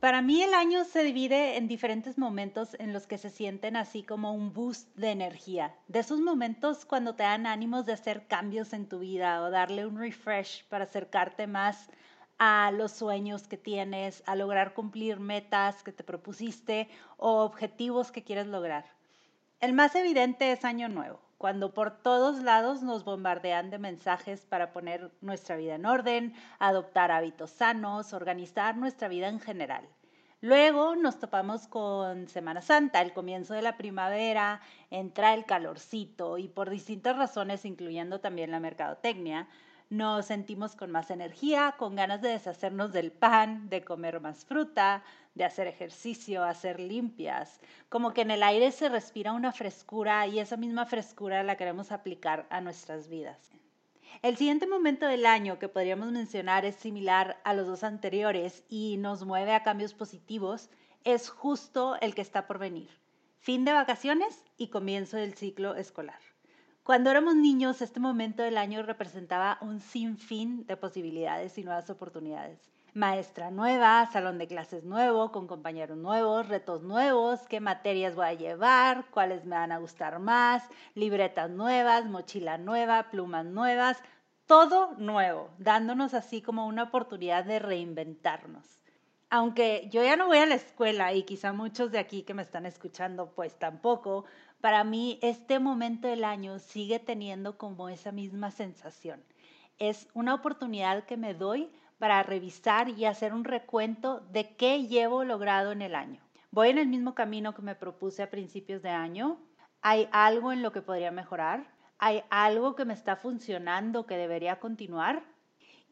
para mí el año se divide en diferentes momentos en los que se sienten así como un boost de energía. De esos momentos cuando te dan ánimos de hacer cambios en tu vida o darle un refresh para acercarte más a los sueños que tienes, a lograr cumplir metas que te propusiste o objetivos que quieres lograr. El más evidente es Año Nuevo cuando por todos lados nos bombardean de mensajes para poner nuestra vida en orden, adoptar hábitos sanos, organizar nuestra vida en general. Luego nos topamos con Semana Santa, el comienzo de la primavera, entra el calorcito y por distintas razones, incluyendo también la mercadotecnia, nos sentimos con más energía, con ganas de deshacernos del pan, de comer más fruta, de hacer ejercicio, hacer limpias. Como que en el aire se respira una frescura y esa misma frescura la queremos aplicar a nuestras vidas. El siguiente momento del año que podríamos mencionar es similar a los dos anteriores y nos mueve a cambios positivos, es justo el que está por venir. Fin de vacaciones y comienzo del ciclo escolar. Cuando éramos niños, este momento del año representaba un sinfín de posibilidades y nuevas oportunidades. Maestra nueva, salón de clases nuevo, con compañeros nuevos, retos nuevos, qué materias voy a llevar, cuáles me van a gustar más, libretas nuevas, mochila nueva, plumas nuevas, todo nuevo, dándonos así como una oportunidad de reinventarnos. Aunque yo ya no voy a la escuela y quizá muchos de aquí que me están escuchando pues tampoco, para mí este momento del año sigue teniendo como esa misma sensación. Es una oportunidad que me doy para revisar y hacer un recuento de qué llevo logrado en el año. ¿Voy en el mismo camino que me propuse a principios de año? ¿Hay algo en lo que podría mejorar? ¿Hay algo que me está funcionando que debería continuar?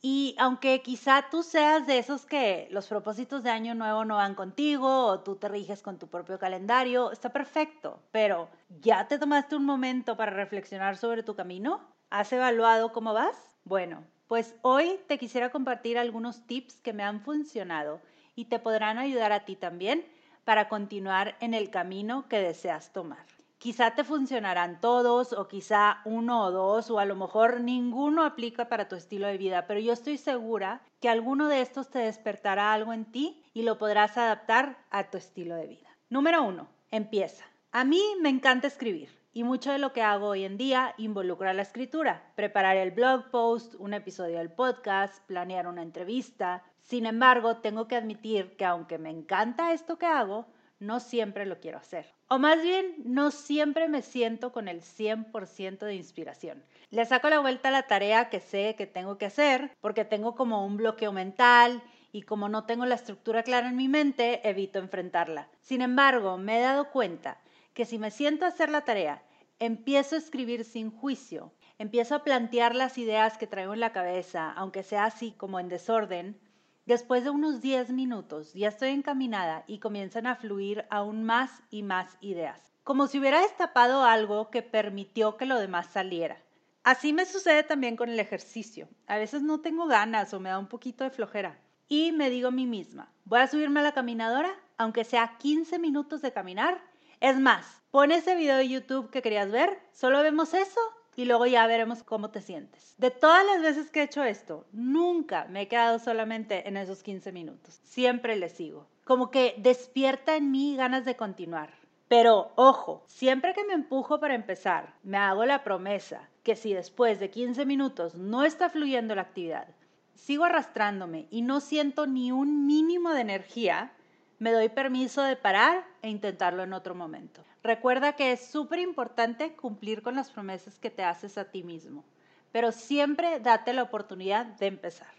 Y aunque quizá tú seas de esos que los propósitos de año nuevo no van contigo o tú te riges con tu propio calendario, está perfecto, pero ¿ya te tomaste un momento para reflexionar sobre tu camino? ¿Has evaluado cómo vas? Bueno, pues hoy te quisiera compartir algunos tips que me han funcionado y te podrán ayudar a ti también para continuar en el camino que deseas tomar. Quizá te funcionarán todos o quizá uno o dos o a lo mejor ninguno aplica para tu estilo de vida, pero yo estoy segura que alguno de estos te despertará algo en ti y lo podrás adaptar a tu estilo de vida. Número uno, empieza. A mí me encanta escribir y mucho de lo que hago hoy en día involucra la escritura, preparar el blog post, un episodio del podcast, planear una entrevista. Sin embargo, tengo que admitir que aunque me encanta esto que hago, no siempre lo quiero hacer. O más bien, no siempre me siento con el 100% de inspiración. Le saco la vuelta a la tarea que sé que tengo que hacer porque tengo como un bloqueo mental y como no tengo la estructura clara en mi mente, evito enfrentarla. Sin embargo, me he dado cuenta que si me siento a hacer la tarea, empiezo a escribir sin juicio, empiezo a plantear las ideas que traigo en la cabeza, aunque sea así como en desorden, Después de unos 10 minutos ya estoy encaminada y comienzan a fluir aún más y más ideas, como si hubiera destapado algo que permitió que lo demás saliera. Así me sucede también con el ejercicio. A veces no tengo ganas o me da un poquito de flojera. Y me digo a mí misma, voy a subirme a la caminadora, aunque sea 15 minutos de caminar. Es más, pon ese video de YouTube que querías ver, solo vemos eso y luego ya veremos cómo te sientes. De todas las veces que he hecho esto, nunca me he quedado solamente en esos 15 minutos. Siempre le sigo. Como que despierta en mí ganas de continuar. Pero ojo, siempre que me empujo para empezar, me hago la promesa que si después de 15 minutos no está fluyendo la actividad, sigo arrastrándome y no siento ni un mínimo de energía, me doy permiso de parar e intentarlo en otro momento. Recuerda que es súper importante cumplir con las promesas que te haces a ti mismo, pero siempre date la oportunidad de empezar.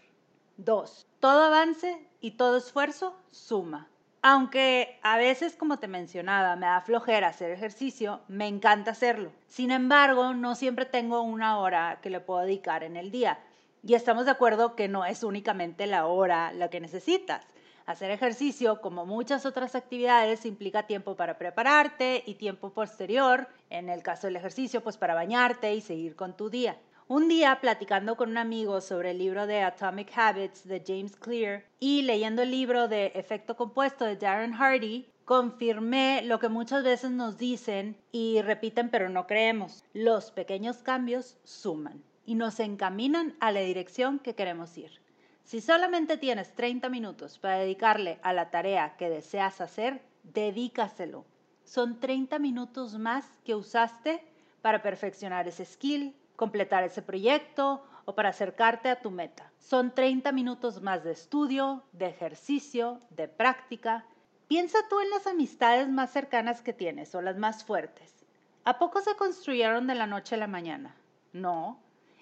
Dos, todo avance y todo esfuerzo suma. Aunque a veces, como te mencionaba, me da flojera hacer ejercicio, me encanta hacerlo. Sin embargo, no siempre tengo una hora que le puedo dedicar en el día. Y estamos de acuerdo que no es únicamente la hora la que necesitas. Hacer ejercicio, como muchas otras actividades, implica tiempo para prepararte y tiempo posterior, en el caso del ejercicio, pues para bañarte y seguir con tu día. Un día, platicando con un amigo sobre el libro de Atomic Habits de James Clear y leyendo el libro de Efecto Compuesto de Darren Hardy, confirmé lo que muchas veces nos dicen y repiten pero no creemos. Los pequeños cambios suman y nos encaminan a la dirección que queremos ir. Si solamente tienes 30 minutos para dedicarle a la tarea que deseas hacer, dedícaselo. Son 30 minutos más que usaste para perfeccionar ese skill, completar ese proyecto o para acercarte a tu meta. Son 30 minutos más de estudio, de ejercicio, de práctica. Piensa tú en las amistades más cercanas que tienes o las más fuertes. ¿A poco se construyeron de la noche a la mañana? No,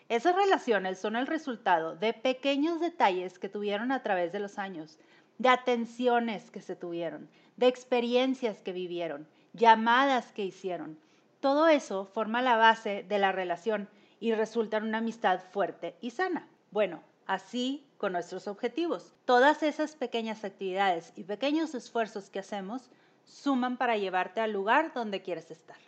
esas relaciones son el resultado de pequeños detalles que tuvieron a través de los años, de atenciones que se tuvieron, de experiencias que vivieron, llamadas que hicieron. Todo eso forma la base de la relación y resulta en una amistad fuerte y sana. Bueno, así con nuestros objetivos. Todas esas pequeñas actividades y pequeños esfuerzos que hacemos suman para llevarte al lugar donde quieres estar.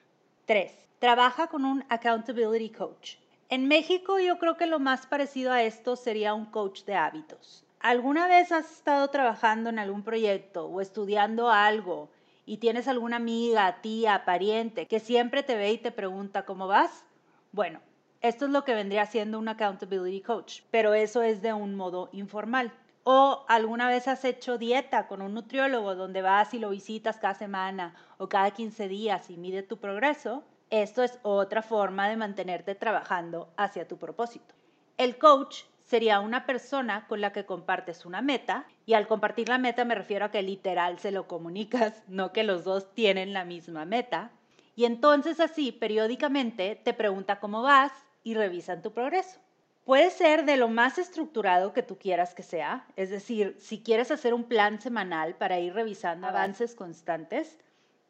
3. Trabaja con un accountability coach. En México yo creo que lo más parecido a esto sería un coach de hábitos. ¿Alguna vez has estado trabajando en algún proyecto o estudiando algo y tienes alguna amiga, tía, pariente que siempre te ve y te pregunta cómo vas? Bueno, esto es lo que vendría siendo un accountability coach, pero eso es de un modo informal. ¿O alguna vez has hecho dieta con un nutriólogo donde vas y lo visitas cada semana o cada 15 días y mide tu progreso? Esto es otra forma de mantenerte trabajando hacia tu propósito. El coach sería una persona con la que compartes una meta y al compartir la meta me refiero a que literal se lo comunicas, no que los dos tienen la misma meta. Y entonces así periódicamente te pregunta cómo vas y revisan tu progreso. Puede ser de lo más estructurado que tú quieras que sea, es decir, si quieres hacer un plan semanal para ir revisando avances constantes,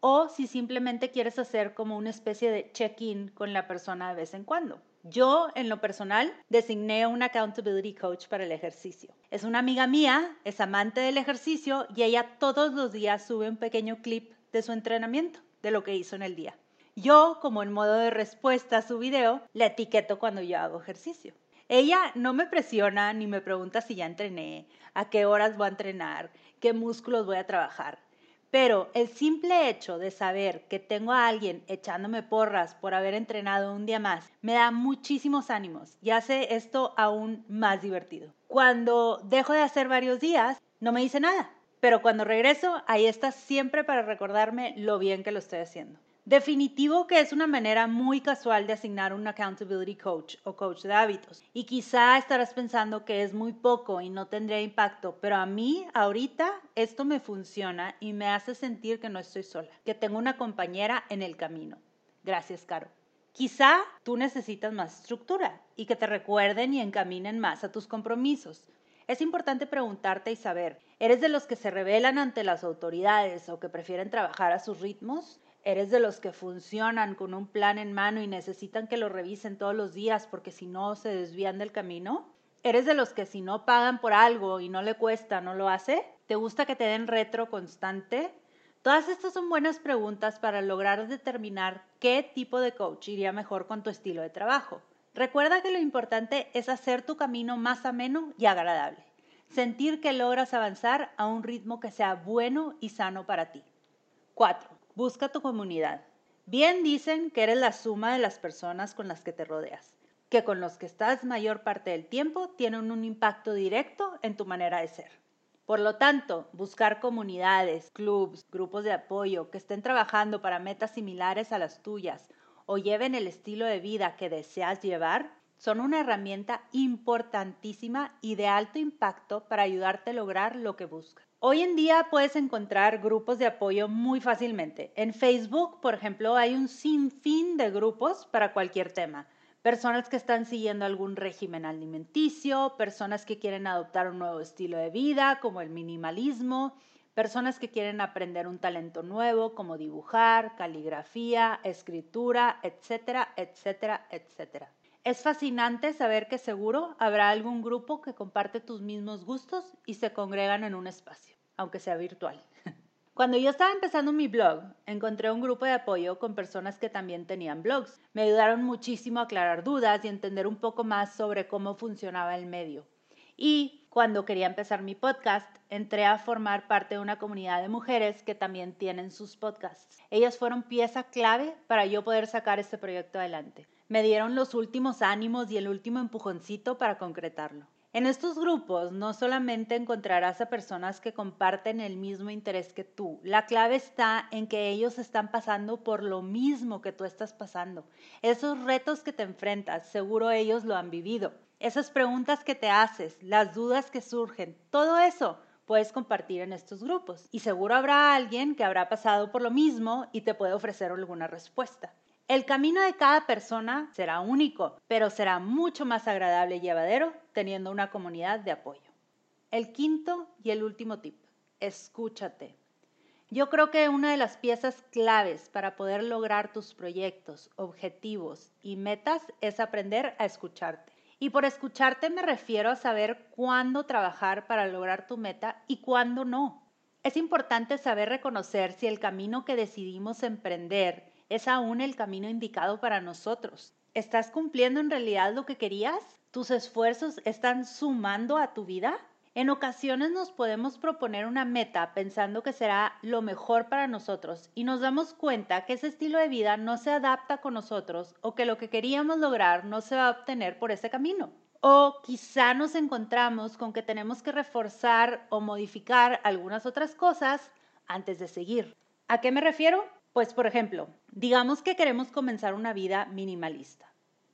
o si simplemente quieres hacer como una especie de check-in con la persona de vez en cuando. Yo, en lo personal, designé un accountability coach para el ejercicio. Es una amiga mía, es amante del ejercicio y ella todos los días sube un pequeño clip de su entrenamiento, de lo que hizo en el día. Yo, como en modo de respuesta a su video, la etiqueto cuando yo hago ejercicio. Ella no me presiona ni me pregunta si ya entrené, a qué horas voy a entrenar, qué músculos voy a trabajar. Pero el simple hecho de saber que tengo a alguien echándome porras por haber entrenado un día más me da muchísimos ánimos y hace esto aún más divertido. Cuando dejo de hacer varios días, no me dice nada, pero cuando regreso, ahí está siempre para recordarme lo bien que lo estoy haciendo. Definitivo que es una manera muy casual de asignar un accountability coach o coach de hábitos. Y quizá estarás pensando que es muy poco y no tendría impacto, pero a mí ahorita esto me funciona y me hace sentir que no estoy sola, que tengo una compañera en el camino. Gracias, Caro. Quizá tú necesitas más estructura y que te recuerden y encaminen más a tus compromisos. Es importante preguntarte y saber, ¿eres de los que se rebelan ante las autoridades o que prefieren trabajar a sus ritmos? ¿Eres de los que funcionan con un plan en mano y necesitan que lo revisen todos los días porque si no se desvían del camino? ¿Eres de los que si no pagan por algo y no le cuesta, no lo hace? ¿Te gusta que te den retro constante? Todas estas son buenas preguntas para lograr determinar qué tipo de coach iría mejor con tu estilo de trabajo. Recuerda que lo importante es hacer tu camino más ameno y agradable. Sentir que logras avanzar a un ritmo que sea bueno y sano para ti. 4. Busca tu comunidad. Bien dicen que eres la suma de las personas con las que te rodeas, que con los que estás mayor parte del tiempo tienen un impacto directo en tu manera de ser. Por lo tanto, buscar comunidades, clubs, grupos de apoyo que estén trabajando para metas similares a las tuyas o lleven el estilo de vida que deseas llevar, son una herramienta importantísima y de alto impacto para ayudarte a lograr lo que buscas. Hoy en día puedes encontrar grupos de apoyo muy fácilmente. En Facebook, por ejemplo, hay un sinfín de grupos para cualquier tema. Personas que están siguiendo algún régimen alimenticio, personas que quieren adoptar un nuevo estilo de vida, como el minimalismo, personas que quieren aprender un talento nuevo, como dibujar, caligrafía, escritura, etcétera, etcétera, etcétera. Es fascinante saber que seguro habrá algún grupo que comparte tus mismos gustos y se congregan en un espacio. aunque sea virtual. Cuando yo estaba empezando mi blog, encontré un grupo de apoyo con personas que también tenían blogs. Me ayudaron muchísimo a aclarar dudas y entender un poco más sobre cómo funcionaba el medio. Y cuando quería empezar mi podcast, entré a formar parte de una comunidad de mujeres que también tienen sus podcasts. Ellas fueron pieza clave para yo poder sacar este proyecto adelante. Me dieron los últimos ánimos y el último empujoncito para concretarlo. En estos grupos no solamente encontrarás a personas que comparten el mismo interés que tú, la clave está en que ellos están pasando por lo mismo que tú estás pasando. Esos retos que te enfrentas, seguro ellos lo han vivido. Esas preguntas que te haces, las dudas que surgen, todo eso puedes compartir en estos grupos. Y seguro habrá alguien que habrá pasado por lo mismo y te puede ofrecer alguna respuesta. El camino de cada persona será único, pero será mucho más agradable y llevadero teniendo una comunidad de apoyo. El quinto y el último tip, escúchate. Yo creo que una de las piezas claves para poder lograr tus proyectos, objetivos y metas es aprender a escucharte. Y por escucharte me refiero a saber cuándo trabajar para lograr tu meta y cuándo no. Es importante saber reconocer si el camino que decidimos emprender es aún el camino indicado para nosotros. ¿Estás cumpliendo en realidad lo que querías? ¿Tus esfuerzos están sumando a tu vida? En ocasiones nos podemos proponer una meta pensando que será lo mejor para nosotros y nos damos cuenta que ese estilo de vida no se adapta con nosotros o que lo que queríamos lograr no se va a obtener por ese camino. O quizá nos encontramos con que tenemos que reforzar o modificar algunas otras cosas antes de seguir. ¿A qué me refiero? Pues por ejemplo, digamos que queremos comenzar una vida minimalista.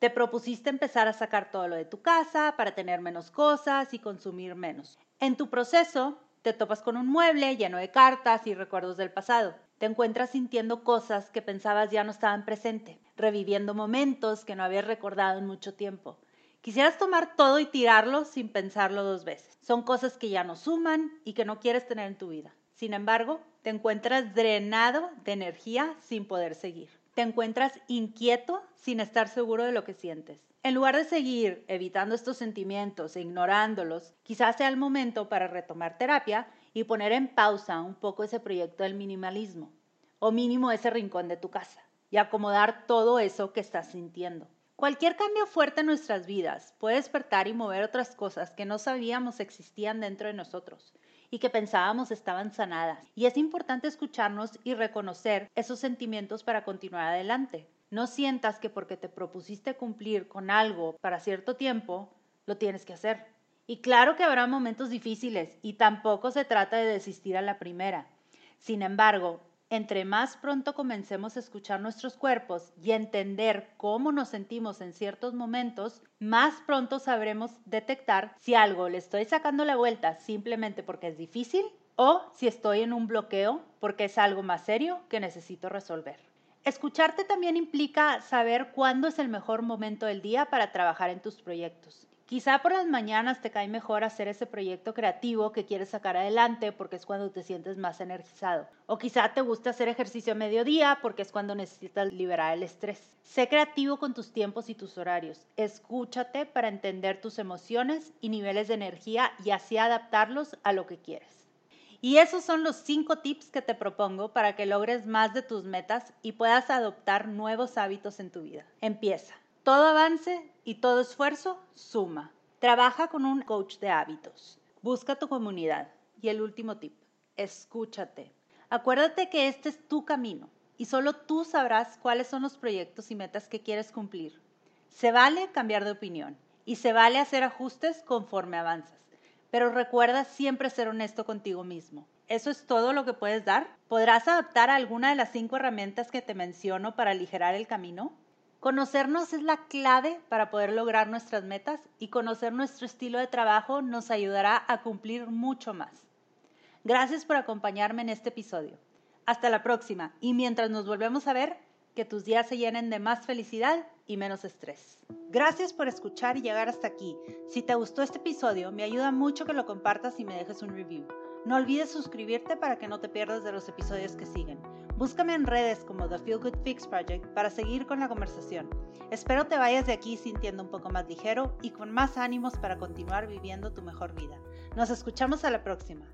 Te propusiste empezar a sacar todo lo de tu casa para tener menos cosas y consumir menos. En tu proceso, te topas con un mueble lleno de cartas y recuerdos del pasado. Te encuentras sintiendo cosas que pensabas ya no estaban presentes, reviviendo momentos que no habías recordado en mucho tiempo. Quisieras tomar todo y tirarlo sin pensarlo dos veces. Son cosas que ya no suman y que no quieres tener en tu vida. Sin embargo, te encuentras drenado de energía sin poder seguir. Te encuentras inquieto sin estar seguro de lo que sientes. En lugar de seguir evitando estos sentimientos e ignorándolos, quizás sea el momento para retomar terapia y poner en pausa un poco ese proyecto del minimalismo, o mínimo ese rincón de tu casa, y acomodar todo eso que estás sintiendo. Cualquier cambio fuerte en nuestras vidas puede despertar y mover otras cosas que no sabíamos existían dentro de nosotros y que pensábamos estaban sanadas. Y es importante escucharnos y reconocer esos sentimientos para continuar adelante. No sientas que porque te propusiste cumplir con algo para cierto tiempo, lo tienes que hacer. Y claro que habrá momentos difíciles y tampoco se trata de desistir a la primera. Sin embargo, entre más pronto comencemos a escuchar nuestros cuerpos y entender cómo nos sentimos en ciertos momentos, más pronto sabremos detectar si algo le estoy sacando la vuelta simplemente porque es difícil o si estoy en un bloqueo porque es algo más serio que necesito resolver. Escucharte también implica saber cuándo es el mejor momento del día para trabajar en tus proyectos. Quizá por las mañanas te cae mejor hacer ese proyecto creativo que quieres sacar adelante porque es cuando te sientes más energizado. O quizá te gusta hacer ejercicio a mediodía porque es cuando necesitas liberar el estrés. Sé creativo con tus tiempos y tus horarios. Escúchate para entender tus emociones y niveles de energía y así adaptarlos a lo que quieres. Y esos son los cinco tips que te propongo para que logres más de tus metas y puedas adoptar nuevos hábitos en tu vida. Empieza. Todo avance y todo esfuerzo suma. Trabaja con un coach de hábitos. Busca tu comunidad. Y el último tip, escúchate. Acuérdate que este es tu camino y solo tú sabrás cuáles son los proyectos y metas que quieres cumplir. Se vale cambiar de opinión y se vale hacer ajustes conforme avanzas, pero recuerda siempre ser honesto contigo mismo. ¿Eso es todo lo que puedes dar? ¿Podrás adaptar alguna de las cinco herramientas que te menciono para aligerar el camino? Conocernos es la clave para poder lograr nuestras metas y conocer nuestro estilo de trabajo nos ayudará a cumplir mucho más. Gracias por acompañarme en este episodio. Hasta la próxima y mientras nos volvemos a ver, que tus días se llenen de más felicidad y menos estrés. Gracias por escuchar y llegar hasta aquí. Si te gustó este episodio, me ayuda mucho que lo compartas y me dejes un review. No olvides suscribirte para que no te pierdas de los episodios que siguen. Búscame en redes como The Feel Good Fix Project para seguir con la conversación. Espero te vayas de aquí sintiendo un poco más ligero y con más ánimos para continuar viviendo tu mejor vida. Nos escuchamos a la próxima.